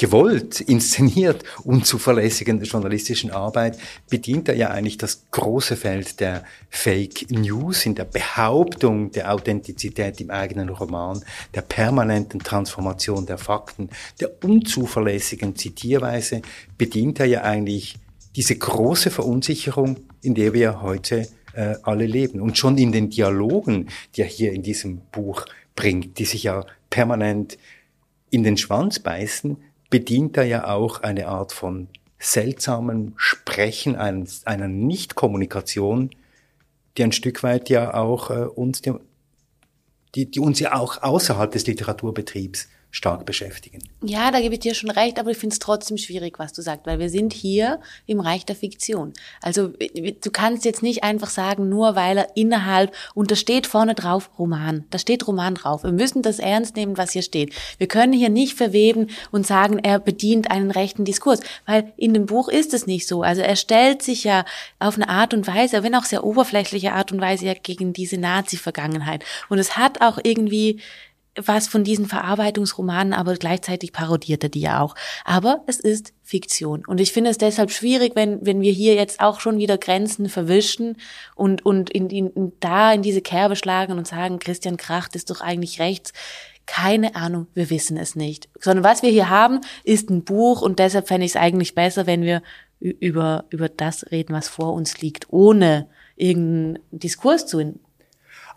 gewollt, inszeniert, unzuverlässigen journalistischen Arbeit bedient er ja eigentlich das große Feld der Fake News in der Behauptung der Authentizität im eigenen Roman, der permanenten Transformation der Fakten, der unzuverlässigen Zitierweise bedient er ja eigentlich diese große Verunsicherung, in der wir heute äh, alle leben. Und schon in den Dialogen, die er hier in diesem Buch bringt, die sich ja permanent in den Schwanz beißen, bedient er ja auch eine Art von seltsamen Sprechen, einer Nichtkommunikation, die ein Stück weit ja auch äh, uns, die, die uns ja auch außerhalb des Literaturbetriebs stark beschäftigen. Ja, da gebe ich dir schon recht, aber ich finde es trotzdem schwierig, was du sagst, weil wir sind hier im Reich der Fiktion. Also du kannst jetzt nicht einfach sagen, nur weil er innerhalb, und da steht vorne drauf Roman, da steht Roman drauf. Wir müssen das ernst nehmen, was hier steht. Wir können hier nicht verweben und sagen, er bedient einen rechten Diskurs, weil in dem Buch ist es nicht so. Also er stellt sich ja auf eine Art und Weise, wenn auch sehr oberflächliche Art und Weise ja gegen diese Nazi-Vergangenheit. Und es hat auch irgendwie was von diesen Verarbeitungsromanen, aber gleichzeitig parodiert er die ja auch. Aber es ist Fiktion. Und ich finde es deshalb schwierig, wenn, wenn wir hier jetzt auch schon wieder Grenzen verwischen und, und in, in, da in diese Kerbe schlagen und sagen, Christian Kracht ist doch eigentlich rechts. Keine Ahnung, wir wissen es nicht. Sondern was wir hier haben, ist ein Buch und deshalb fände ich es eigentlich besser, wenn wir über, über das reden, was vor uns liegt, ohne irgendeinen Diskurs zu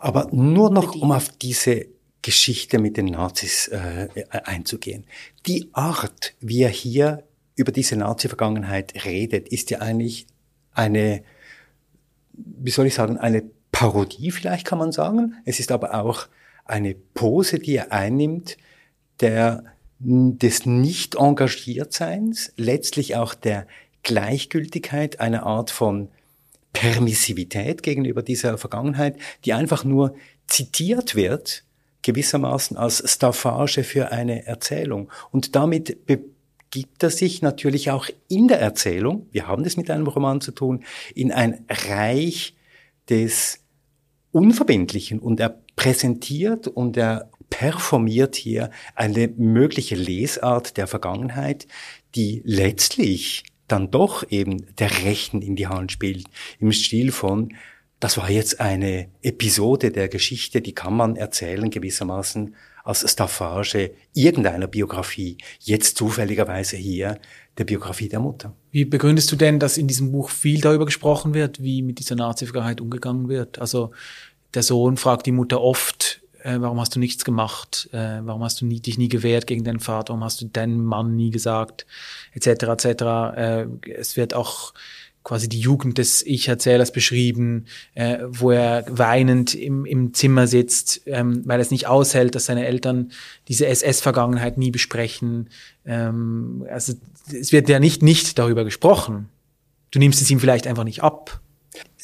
aber nur noch, um auf diese Geschichte mit den Nazis äh, einzugehen. Die Art, wie er hier über diese Nazi-Vergangenheit redet, ist ja eigentlich eine, wie soll ich sagen, eine Parodie vielleicht kann man sagen. Es ist aber auch eine Pose, die er einnimmt, der des nicht Engagiertseins, letztlich auch der Gleichgültigkeit, eine Art von Permissivität gegenüber dieser Vergangenheit, die einfach nur zitiert wird, gewissermaßen als Staffage für eine Erzählung. Und damit begibt er sich natürlich auch in der Erzählung, wir haben das mit einem Roman zu tun, in ein Reich des Unverbindlichen und er präsentiert und er performiert hier eine mögliche Lesart der Vergangenheit, die letztlich dann doch eben der Rechten in die Hand spielt, im Stil von das war jetzt eine Episode der Geschichte, die kann man erzählen gewissermaßen als Staffage irgendeiner Biografie, jetzt zufälligerweise hier der Biografie der Mutter. Wie begründest du denn, dass in diesem Buch viel darüber gesprochen wird, wie mit dieser Nazi-Vergangenheit umgegangen wird? Also der Sohn fragt die Mutter oft, äh, warum hast du nichts gemacht? Äh, warum hast du nie, dich nie gewehrt gegen deinen Vater? Warum hast du deinen Mann nie gesagt? Etc. etc. Äh, es wird auch quasi die Jugend des Ich-Erzählers beschrieben, äh, wo er weinend im, im Zimmer sitzt, ähm, weil er es nicht aushält, dass seine Eltern diese SS-Vergangenheit nie besprechen. Ähm, also es wird ja nicht nicht darüber gesprochen. Du nimmst es ihm vielleicht einfach nicht ab.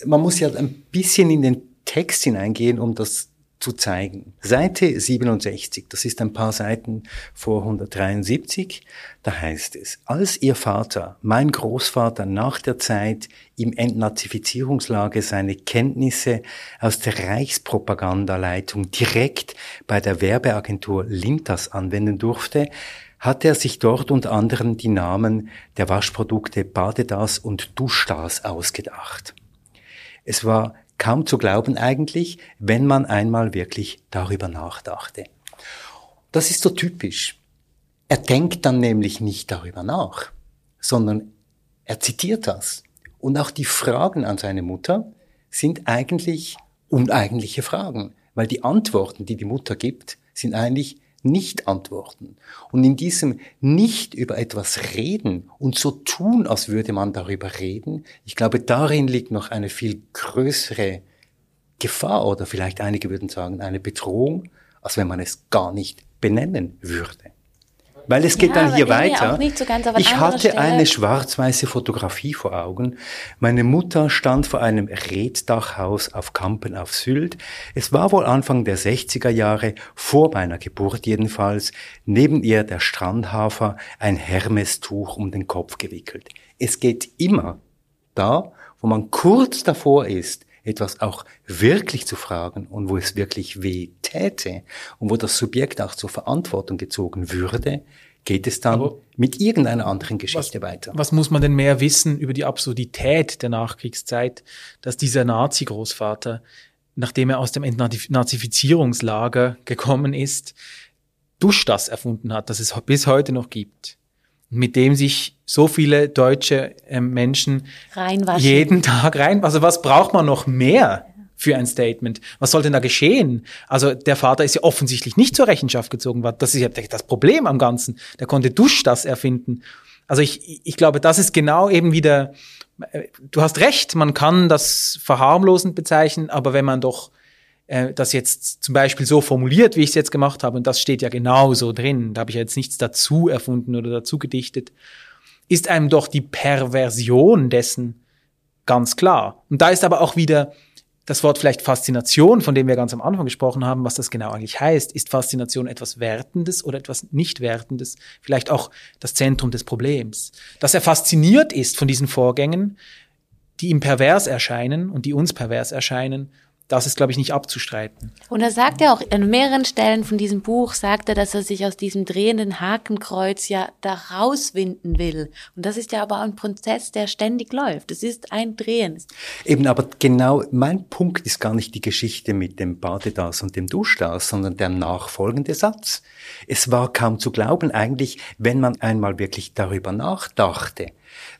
Man muss ja ein bisschen in den Text hineingehen, um das zu zeigen. Seite 67, das ist ein paar Seiten vor 173, da heißt es, als ihr Vater, mein Großvater, nach der Zeit im Entnazifizierungslager seine Kenntnisse aus der Reichspropagandaleitung direkt bei der Werbeagentur Lintas anwenden durfte, hatte er sich dort unter anderem die Namen der Waschprodukte Badedas und Duschdas ausgedacht. Es war kaum zu glauben eigentlich, wenn man einmal wirklich darüber nachdachte. Das ist so typisch. Er denkt dann nämlich nicht darüber nach, sondern er zitiert das. Und auch die Fragen an seine Mutter sind eigentlich uneigentliche Fragen, weil die Antworten, die die Mutter gibt, sind eigentlich nicht-Antworten. Und in diesem nicht über etwas reden und so tun, als würde man darüber reden, ich glaube, darin liegt noch eine viel größere Gefahr oder vielleicht einige würden sagen eine Bedrohung, als wenn man es gar nicht benennen würde. Weil es geht Ja, dann hier weiter. so ganz, ich hatte Stelle- eine schwarz-weiße Fotografie vor Augen. Meine Mutter stand vor einem Reddachhaus auf Kampen auf Sylt. Es war wohl Anfang der 60er Jahre, vor meiner Geburt jedenfalls, neben ihr der Strandhafer, ein Hermestuch um den Kopf gewickelt. Es geht immer da, wo man kurz davor ist, etwas auch wirklich zu fragen und wo es wirklich weh täte und wo das Subjekt auch zur Verantwortung gezogen würde, geht es dann Aber mit irgendeiner anderen Geschichte weiter. Was muss man denn mehr wissen über die Absurdität der Nachkriegszeit, dass dieser Nazi-Großvater, nachdem er aus dem Entnazifizierungslager gekommen ist, Duschdas erfunden hat, das es bis heute noch gibt. Mit dem sich so viele deutsche ähm, Menschen Reinwaschen. jeden Tag rein. Also was braucht man noch mehr für ein Statement? Was soll denn da geschehen? Also der Vater ist ja offensichtlich nicht zur Rechenschaft gezogen worden. Das ist ja das Problem am Ganzen. Der konnte Dusch das erfinden. Also ich, ich glaube, das ist genau eben wieder, äh, du hast recht, man kann das verharmlosend bezeichnen, aber wenn man doch äh, das jetzt zum Beispiel so formuliert, wie ich es jetzt gemacht habe, und das steht ja genau so drin, da habe ich jetzt nichts dazu erfunden oder dazu gedichtet, ist einem doch die Perversion dessen ganz klar. Und da ist aber auch wieder das Wort vielleicht Faszination, von dem wir ganz am Anfang gesprochen haben, was das genau eigentlich heißt. Ist Faszination etwas Wertendes oder etwas nicht Wertendes? Vielleicht auch das Zentrum des Problems. Dass er fasziniert ist von diesen Vorgängen, die ihm pervers erscheinen und die uns pervers erscheinen, das ist, glaube ich, nicht abzustreiten. Und er sagt ja auch an mehreren Stellen von diesem Buch, sagt er, dass er sich aus diesem drehenden Hakenkreuz ja da rauswinden will. Und das ist ja aber ein Prozess, der ständig läuft. Es ist ein Drehen. Eben, aber genau, mein Punkt ist gar nicht die Geschichte mit dem Badedas und dem Duschdas, sondern der nachfolgende Satz. Es war kaum zu glauben eigentlich, wenn man einmal wirklich darüber nachdachte.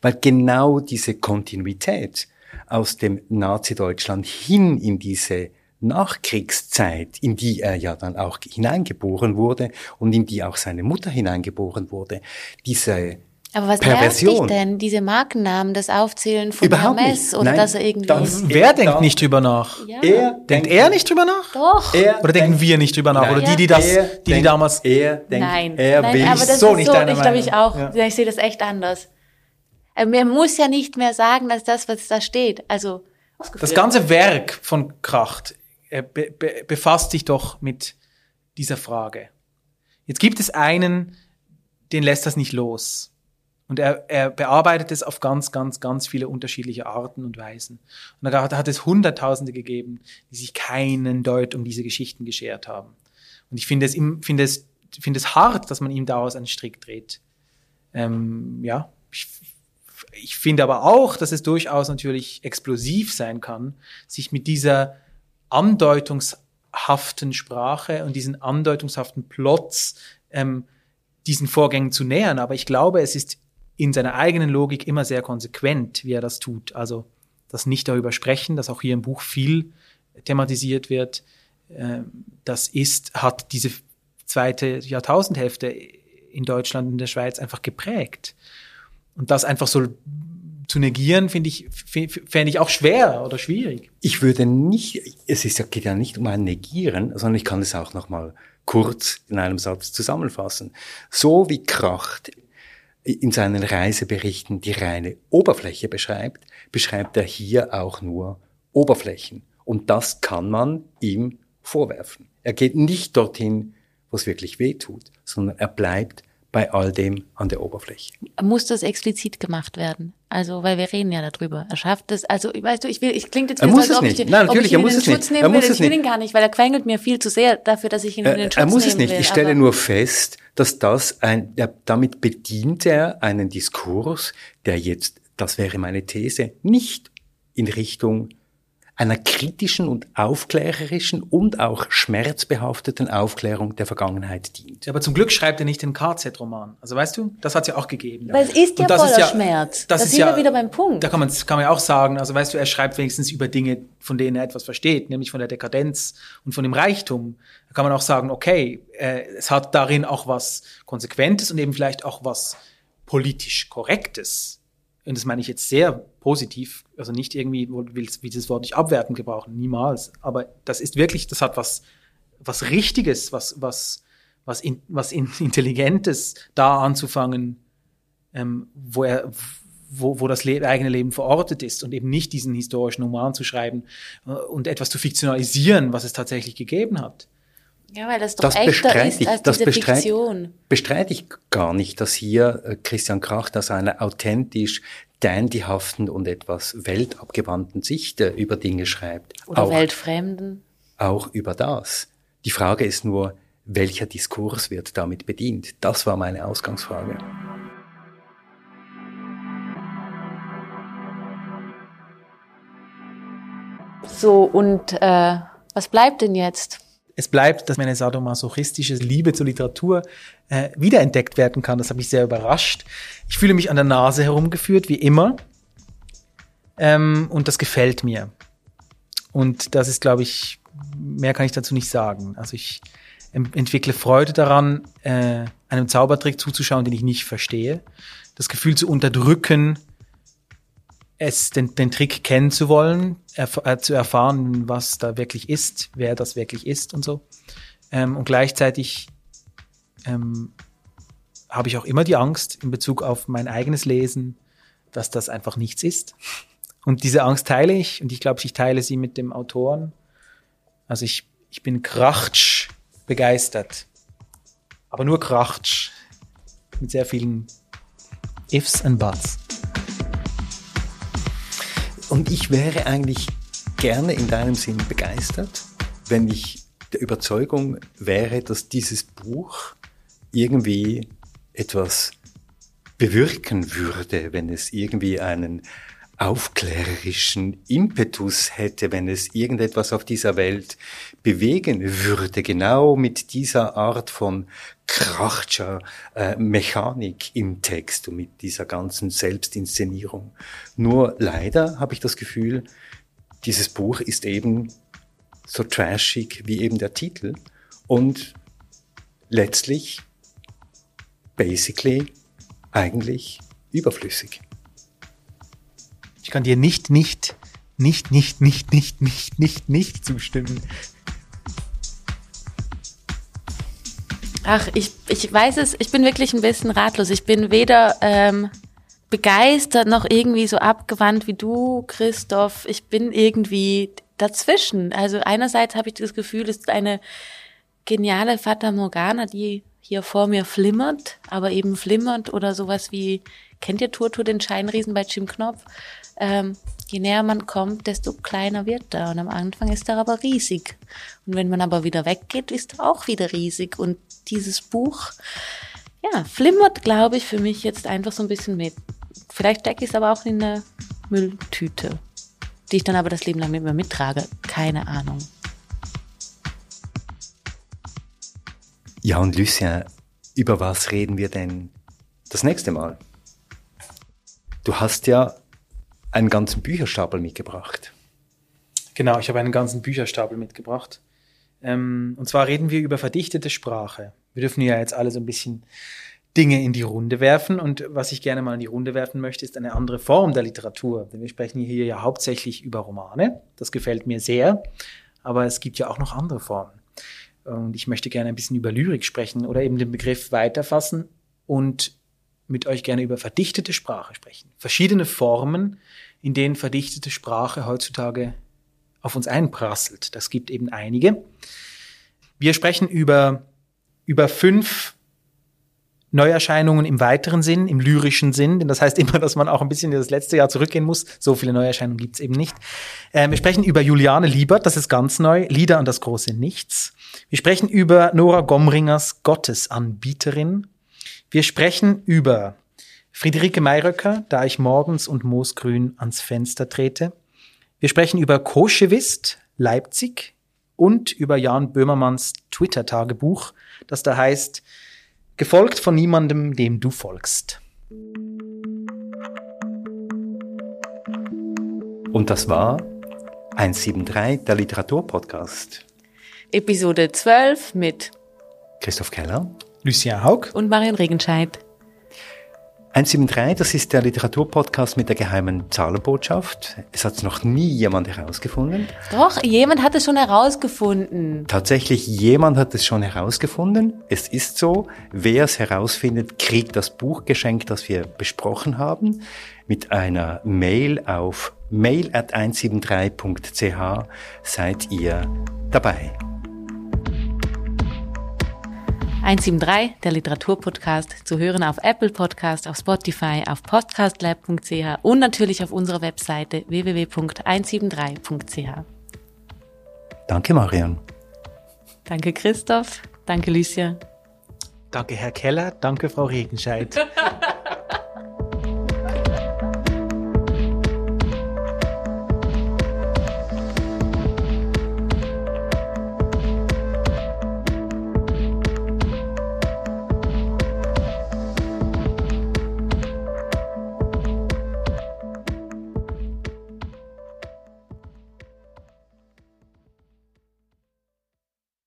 Weil genau diese Kontinuität aus dem Nazi-Deutschland hin in diese Nachkriegszeit, in die er ja dann auch hineingeboren wurde und in die auch seine Mutter hineingeboren wurde, diese Aber was nervt Perversion. dich denn? Diese Markennamen, das Aufzählen von Überhaupt Hermes nicht. oder Nein, dass er irgendwie. das- Wer denkt da- nicht drüber nach? ja. Er Denkt er nicht drüber nach? Doch. Er Oder denken denkt- wir nicht drüber nach? Nein. Oder die, die das, Er die, die denkt- damals. Er denkt, Nein, er Nein will aber das so ist nicht so, deine ich glaube ich auch. Ja. Ich sehe das echt anders. Äh, Man muss ja nicht mehr sagen, dass das, was da steht, also Das ganze Werk von Kracht äh, be be befasst sich doch mit dieser Frage. Jetzt gibt es einen, den lässt das nicht los. Und er, er bearbeitet es auf ganz, ganz, ganz viele unterschiedliche Arten und Weisen. Und da hat es Hunderttausende gegeben, die sich keinen Deut um diese Geschichten geschert haben. Und ich finde es, finde es, finde es hart, dass man ihm daraus einen Strick dreht. Ähm, ja, ich, ich finde aber auch, dass es durchaus natürlich explosiv sein kann, sich mit dieser andeutungshaften Sprache und diesen andeutungshaften Plots ähm, diesen Vorgängen zu nähern. Aber ich glaube, es ist in seiner eigenen Logik immer sehr konsequent, wie er das tut. Also das nicht darüber sprechen, dass auch hier im Buch viel thematisiert wird. Ähm, das ist, hat diese zweite Jahrtausendhälfte in Deutschland in der Schweiz einfach geprägt. Und das einfach so zu negieren, finde ich, fände ich auch schwer oder schwierig. Ich würde nicht, es ist geht ja nicht um ein Negieren, sondern ich kann es auch nochmal kurz in einem Satz zusammenfassen. So wie Kracht in seinen Reiseberichten die reine Oberfläche beschreibt, beschreibt er hier auch nur Oberflächen. Und das kann man ihm vorwerfen. Er geht nicht dorthin, wo es wirklich weh tut, sondern er bleibt bei all dem an der Oberfläche. muss das explizit gemacht werden. Also, weil wir reden ja darüber. Er schafft es. Also, weißt du, ich will, ich klingt jetzt Er muss so, als es ob nicht. ich, Nein, natürlich, er muss es nicht. Schutz Er nehmen muss will. es Ich will nicht. ihn gar nicht, weil er quengelt mir viel zu sehr dafür, dass ich ihn in den Schutz er muss es nicht. will. Ich stelle nur fest, dass das ein, ja, damit bedient er einen Diskurs, der jetzt, das wäre meine These, nicht in Richtung einer kritischen und aufklärerischen und auch schmerzbehafteten Aufklärung der Vergangenheit dient. Aber zum Glück schreibt er nicht den KZ-Roman. Also weißt du, das hat es ja auch gegeben. Weil es ist ja Und das voller Schmerz. Das Da ist sind ja wir wieder beim Punkt. Da kann man, kann man ja auch sagen, also weißt du, er schreibt wenigstens über Dinge, von denen er etwas versteht, nämlich von der Dekadenz und von dem Reichtum. Da kann man auch sagen, okay, äh, es hat darin auch was Konsequentes und eben vielleicht auch was politisch Korrektes. Und das meine ich jetzt sehr positiv, also nicht irgendwie, will will dieses Wort nicht abwertend gebrauchen, niemals. Aber das ist wirklich, das hat was, was Richtiges, was, was, was, in, was in, Intelligentes da anzufangen, ähm, wo er wo, wo das Le eigene Leben verortet ist und eben nicht diesen historischen Roman zu schreiben äh, und etwas zu fiktionalisieren, was es tatsächlich gegeben hat. Ja, weil das doch Das echter bestreite ist ich, als das diese bestreite, Fiktion. bestreite ich gar nicht, dass hier äh, Christian Kracht aus einer authentisch dandyhaften und etwas weltabgewandten Sicht äh, über Dinge schreibt. Oder auch, Weltfremden. auch über das. Die Frage ist nur, welcher Diskurs wird damit bedient? Das war meine Ausgangsfrage. So, und äh, was bleibt denn jetzt? Es bleibt, dass meine sadomasochistische Liebe zur Literatur äh, wiederentdeckt werden kann. Das hat mich sehr überrascht. Ich fühle mich an der Nase herumgeführt, wie immer. Ähm, und das gefällt mir. Und das ist, glaube ich, mehr kann ich dazu nicht sagen. Also ich entwickle Freude daran, äh, einem Zaubertrick zuzuschauen, den ich nicht verstehe. Das Gefühl zu unterdrücken, es den, den Trick kennen zu wollen, erf äh, zu erfahren, was da wirklich ist, wer das wirklich ist und so. Ähm, und gleichzeitig ähm, habe ich auch immer die Angst in Bezug auf mein eigenes Lesen, dass das einfach nichts ist. Und diese Angst teile ich und ich glaube, ich teile sie mit dem Autoren. Also ich, ich bin krachtsch begeistert. Aber nur krachtsch. Mit sehr vielen Ifs and Buts. Und ich wäre eigentlich gerne in deinem Sinn begeistert, wenn ich der Überzeugung wäre, dass dieses Buch irgendwie etwas bewirken würde, wenn es irgendwie einen aufklärerischen Impetus hätte, wenn es irgendetwas auf dieser Welt bewegen würde, genau mit dieser Art von krachtscher äh, Mechanik im Text und mit dieser ganzen Selbstinszenierung. Nur leider habe ich das Gefühl, dieses Buch ist eben so trashig wie eben der Titel und letztlich basically eigentlich überflüssig. Ich kann dir nicht, nicht, nicht, nicht, nicht, nicht, nicht, nicht, nicht zustimmen. Ach, ich, ich weiß es, ich bin wirklich ein bisschen ratlos. Ich bin weder ähm, begeistert noch irgendwie so abgewandt wie du, Christoph. Ich bin irgendwie dazwischen. Also einerseits habe ich das Gefühl, es ist eine geniale Fata Morgana, die hier vor mir flimmert, aber eben flimmert oder sowas wie, kennt ihr Turtur den Scheinriesen bei Jim Knopf? Ähm, je näher man kommt, desto kleiner wird er. Und am Anfang ist er aber riesig. Und wenn man aber wieder weggeht, ist er auch wieder riesig. Und dieses Buch, ja, flimmert, glaube ich, für mich jetzt einfach so ein bisschen mit. Vielleicht stecke ich es aber auch in eine Mülltüte, die ich dann aber das Leben lang mit mir mittrage. Keine Ahnung. Ja, und Lucien, über was reden wir denn das nächste Mal? Du hast ja einen ganzen Bücherstapel mitgebracht. Genau, ich habe einen ganzen Bücherstapel mitgebracht. Ähm, und zwar reden wir über verdichtete Sprache. Wir dürfen ja jetzt alle so ein bisschen Dinge in die Runde werfen. Und was ich gerne mal in die Runde werfen möchte, ist eine andere Form der Literatur. Denn wir sprechen hier ja hauptsächlich über Romane. Das gefällt mir sehr. Aber es gibt ja auch noch andere Formen. Und ich möchte gerne ein bisschen über Lyrik sprechen oder eben den Begriff weiterfassen und mit euch gerne über verdichtete Sprache sprechen. Verschiedene Formen, in denen verdichtete Sprache heutzutage auf uns einprasselt. Das gibt eben einige. Wir sprechen über, über fünf Neuerscheinungen im weiteren Sinn, im lyrischen Sinn, denn das heißt immer, dass man auch ein bisschen in das letzte Jahr zurückgehen muss. So viele Neuerscheinungen gibt's eben nicht. Ähm, wir sprechen über Juliane Liebert, das ist ganz neu, Lieder und das große Nichts. Wir sprechen über Nora Gomringers Gottesanbieterin. Wir sprechen über Friederike Mayröcker, da ich morgens und moosgrün ans Fenster trete. Wir sprechen über Koschewist, Leipzig und über Jan Böhmermanns Twitter-Tagebuch, das da heißt, gefolgt von niemandem, dem du folgst. Und das war 173, der Literaturpodcast. Episode 12 mit Christoph Keller. Lucien Haug. und Marion Regenscheid. 173, das ist der Literaturpodcast mit der geheimen Zahlenbotschaft. Es hat noch nie jemand herausgefunden. Doch, jemand hat es schon herausgefunden. Tatsächlich, jemand hat es schon herausgefunden. Es ist so, wer es herausfindet, kriegt das Buch geschenkt, das wir besprochen haben, mit einer Mail auf mail at 173.ch seid ihr dabei. 173, der Literaturpodcast, zu hören auf Apple Podcast, auf Spotify, auf podcastlab.ch und natürlich auf unserer Webseite www.173.ch. Danke, Marion. Danke, Christoph. Danke, Lucia. Danke, Herr Keller. Danke, Frau Regenscheid.